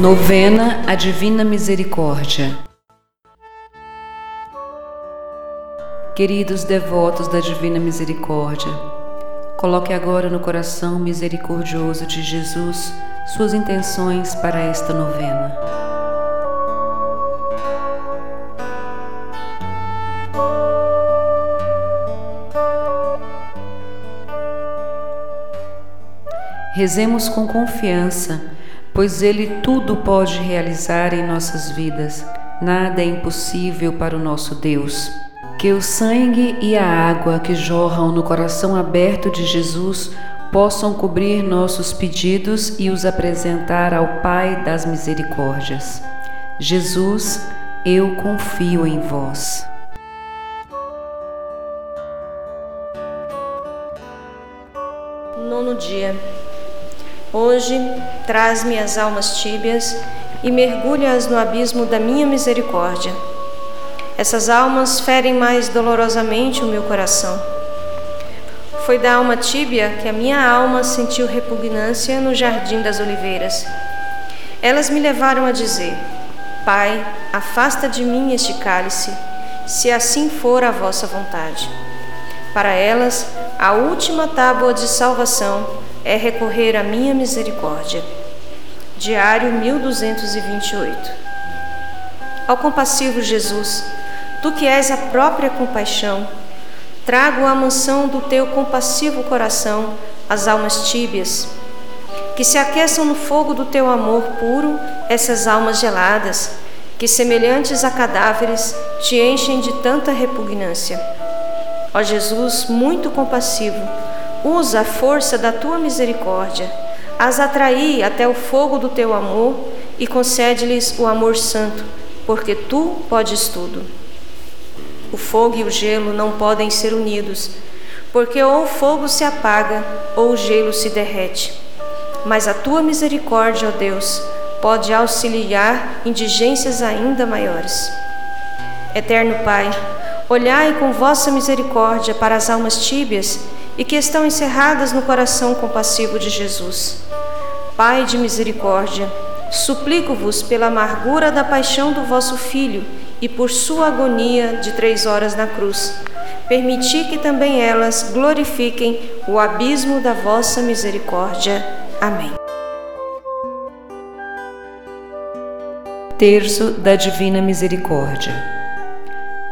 Novena a Divina Misericórdia. Queridos devotos da Divina Misericórdia, coloque agora no coração misericordioso de Jesus suas intenções para esta novena. Rezemos com confiança pois Ele tudo pode realizar em nossas vidas. Nada é impossível para o nosso Deus. Que o sangue e a água que jorram no coração aberto de Jesus possam cobrir nossos pedidos e os apresentar ao Pai das Misericórdias. Jesus, eu confio em vós. Nono dia. Hoje, traz-me as almas tíbias e mergulha-as no abismo da minha misericórdia. Essas almas ferem mais dolorosamente o meu coração. Foi da alma tíbia que a minha alma sentiu repugnância no jardim das oliveiras. Elas me levaram a dizer: Pai, afasta de mim este cálice, se assim for a vossa vontade. Para elas, a última tábua de salvação é recorrer à minha misericórdia. Diário 1228. Ao compassivo Jesus, tu que és a própria compaixão, trago à mansão do teu compassivo coração as almas tíbias, que se aqueçam no fogo do teu amor puro essas almas geladas, que semelhantes a cadáveres te enchem de tanta repugnância. Ó Jesus, muito compassivo, Usa a força da tua misericórdia, as atraí até o fogo do teu amor e concede-lhes o amor santo, porque tu podes tudo. O fogo e o gelo não podem ser unidos, porque ou o fogo se apaga ou o gelo se derrete. Mas a tua misericórdia, ó Deus, pode auxiliar indigências ainda maiores. Eterno Pai, olhai com vossa misericórdia para as almas tíbias e que estão encerradas no coração compassivo de Jesus. Pai de misericórdia, suplico-vos pela amargura da paixão do vosso Filho e por sua agonia de três horas na cruz, permiti que também elas glorifiquem o abismo da vossa misericórdia. Amém. Terço da Divina Misericórdia.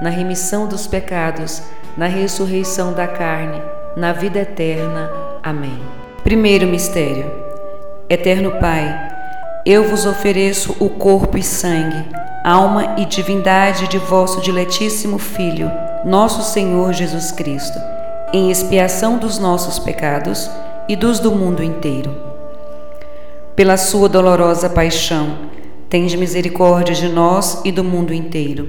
na remissão dos pecados, na ressurreição da carne, na vida eterna. Amém. Primeiro mistério. Eterno Pai, eu vos ofereço o corpo e sangue, alma e divindade de vosso diletíssimo Filho, nosso Senhor Jesus Cristo, em expiação dos nossos pecados e dos do mundo inteiro. Pela sua dolorosa paixão, tende misericórdia de nós e do mundo inteiro.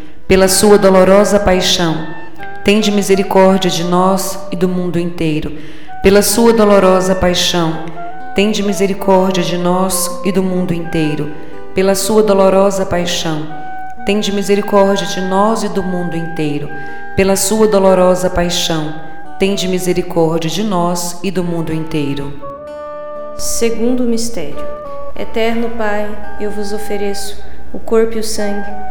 Pela sua dolorosa paixão, tende misericórdia de nós e do mundo inteiro. Pela sua dolorosa paixão, tende misericórdia de nós e do mundo inteiro. Pela sua dolorosa paixão, tende misericórdia de nós e do mundo inteiro. Pela sua dolorosa paixão, tende misericórdia de nós e do mundo inteiro. Segundo mistério. Eterno Pai, eu vos ofereço o corpo e o sangue,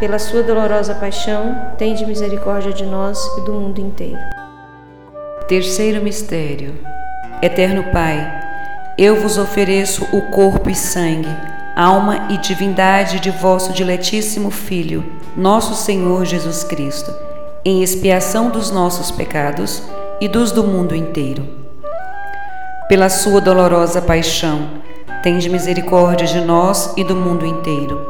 pela sua dolorosa paixão, tende misericórdia de nós e do mundo inteiro. Terceiro mistério. Eterno Pai, eu vos ofereço o corpo e sangue, alma e divindade de vosso diletíssimo Filho, nosso Senhor Jesus Cristo, em expiação dos nossos pecados e dos do mundo inteiro. Pela sua dolorosa paixão, tende misericórdia de nós e do mundo inteiro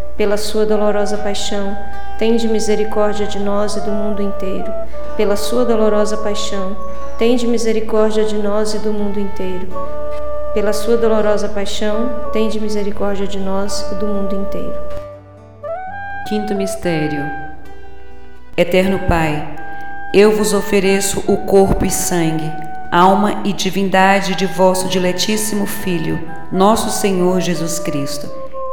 Pela sua dolorosa paixão, tende misericórdia de nós e do mundo inteiro. Pela sua dolorosa paixão, tende misericórdia de nós e do mundo inteiro pela sua dolorosa paixão, tende misericórdia de nós e do mundo inteiro. Quinto mistério. Eterno Pai, eu vos ofereço o corpo e sangue, alma e divindade de vosso diletíssimo Filho, nosso Senhor Jesus Cristo,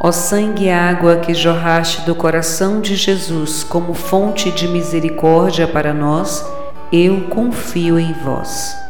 Ó sangue e água que jorraste do coração de Jesus como fonte de misericórdia para nós, eu confio em vós.